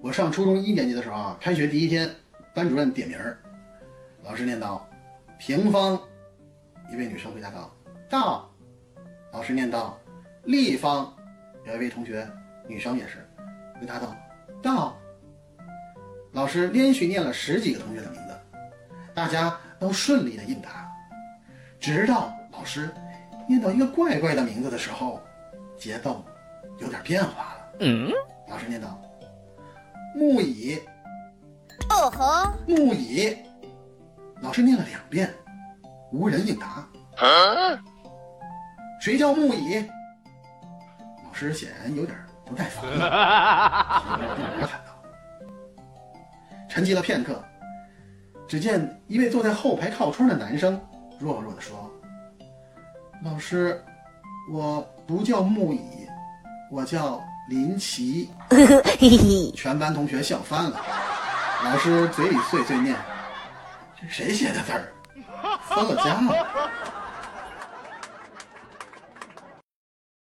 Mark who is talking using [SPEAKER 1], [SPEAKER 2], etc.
[SPEAKER 1] 我上初中一年级的时候啊，开学第一天，班主任点名儿，老师念道：“平方。”一位女生回答道：“到。”老师念道：“立方。”有一位同学，女生也是，回答道：“到。”老师连续念了十几个同学的名字，大家都顺利的应答，直到老师念到一个怪怪的名字的时候，节奏有点变化了。嗯，老师念道。木椅，
[SPEAKER 2] 哦吼，
[SPEAKER 1] 木椅，老师念了两遍，无人应答。谁叫木椅？老师显然有点不耐烦了，喊道。沉寂了片刻，只见一位坐在后排靠窗的男生弱弱地说：“老师，我不叫木椅，我叫。”林奇，全班同学笑翻了。老师嘴里碎碎念：“这谁写的字儿？分了家了。”